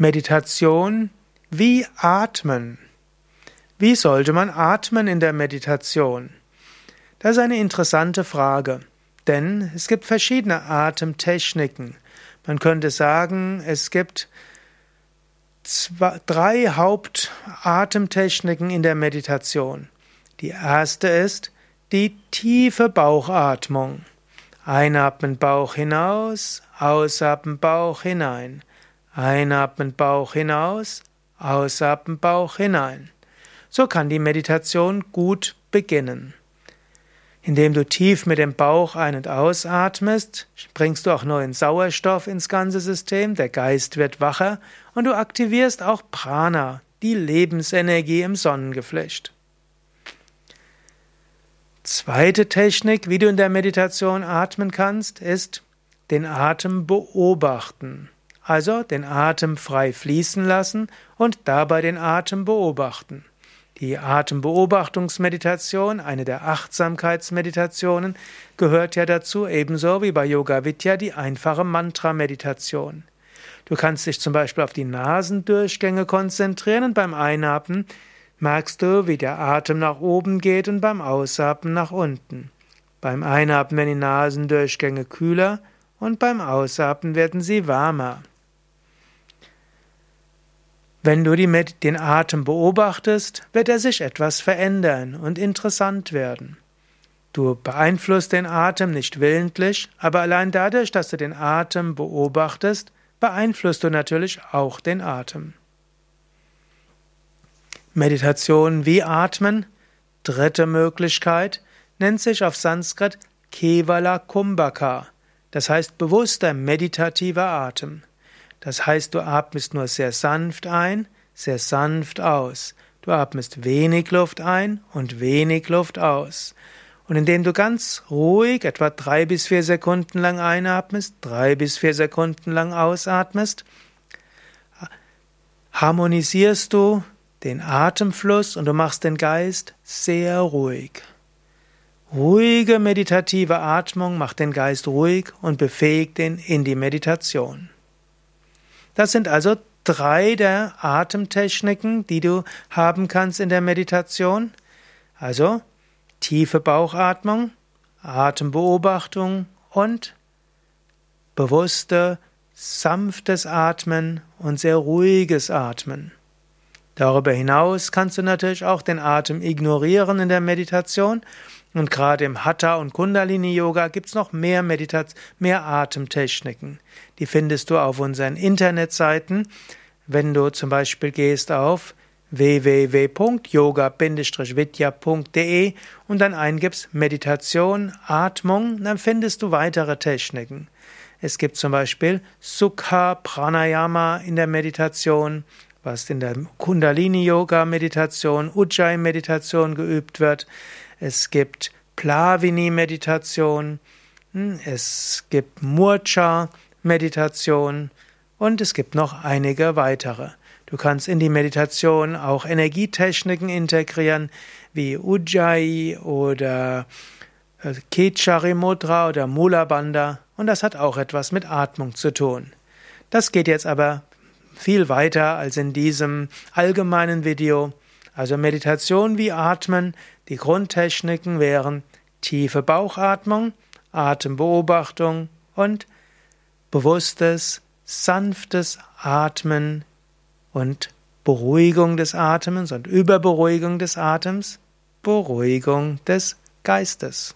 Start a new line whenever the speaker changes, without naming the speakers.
Meditation wie Atmen. Wie sollte man atmen in der Meditation? Das ist eine interessante Frage, denn es gibt verschiedene Atemtechniken. Man könnte sagen, es gibt zwei, drei Hauptatemtechniken in der Meditation. Die erste ist die tiefe Bauchatmung. Einatmen Bauch hinaus, ausatmen Bauch hinein. Einatmen Bauch hinaus, ausatmen Bauch hinein. So kann die Meditation gut beginnen. Indem du tief mit dem Bauch ein- und ausatmest, bringst du auch neuen Sauerstoff ins ganze System, der Geist wird wacher und du aktivierst auch Prana, die Lebensenergie im Sonnengeflecht. Zweite Technik, wie du in der Meditation atmen kannst, ist den Atem beobachten. Also den Atem frei fließen lassen und dabei den Atem beobachten. Die Atembeobachtungsmeditation, eine der Achtsamkeitsmeditationen, gehört ja dazu, ebenso wie bei Yoga Vidya die einfache Mantra-Meditation. Du kannst dich zum Beispiel auf die Nasendurchgänge konzentrieren und beim Einatmen merkst du, wie der Atem nach oben geht und beim Ausatmen nach unten. Beim Einatmen werden die Nasendurchgänge kühler und beim Ausatmen werden sie wärmer. Wenn du den Atem beobachtest, wird er sich etwas verändern und interessant werden. Du beeinflusst den Atem nicht willentlich, aber allein dadurch, dass du den Atem beobachtest, beeinflusst du natürlich auch den Atem. Meditation wie Atmen, dritte Möglichkeit, nennt sich auf Sanskrit Kevala Kumbhaka, das heißt bewusster meditativer Atem. Das heißt, du atmest nur sehr sanft ein, sehr sanft aus. Du atmest wenig Luft ein und wenig Luft aus. Und indem du ganz ruhig etwa drei bis vier Sekunden lang einatmest, drei bis vier Sekunden lang ausatmest, harmonisierst du den Atemfluss und du machst den Geist sehr ruhig. Ruhige meditative Atmung macht den Geist ruhig und befähigt ihn in die Meditation. Das sind also drei der Atemtechniken, die du haben kannst in der Meditation. Also tiefe Bauchatmung, Atembeobachtung und bewusste, sanftes Atmen und sehr ruhiges Atmen. Darüber hinaus kannst du natürlich auch den Atem ignorieren in der Meditation und gerade im Hatha und Kundalini Yoga gibt's noch mehr Meditation, mehr Atemtechniken. Die findest du auf unseren Internetseiten. Wenn du zum Beispiel gehst auf www.yoga-vidya.de und dann eingibst Meditation, Atmung, dann findest du weitere Techniken. Es gibt zum Beispiel Sukha Pranayama in der Meditation, was in der Kundalini Yoga Meditation, Ujjayi Meditation geübt wird. Es gibt Plavini-Meditation, hm, es gibt Murcha-Meditation und es gibt noch einige weitere. Du kannst in die Meditation auch Energietechniken integrieren, wie Ujjayi oder äh, Kechari Mudra oder Mula Bandha und das hat auch etwas mit Atmung zu tun. Das geht jetzt aber viel weiter als in diesem allgemeinen Video. Also Meditation wie Atmen, die Grundtechniken wären tiefe Bauchatmung, Atembeobachtung und bewusstes, sanftes Atmen und Beruhigung des Atems und Überberuhigung des Atems, Beruhigung des Geistes.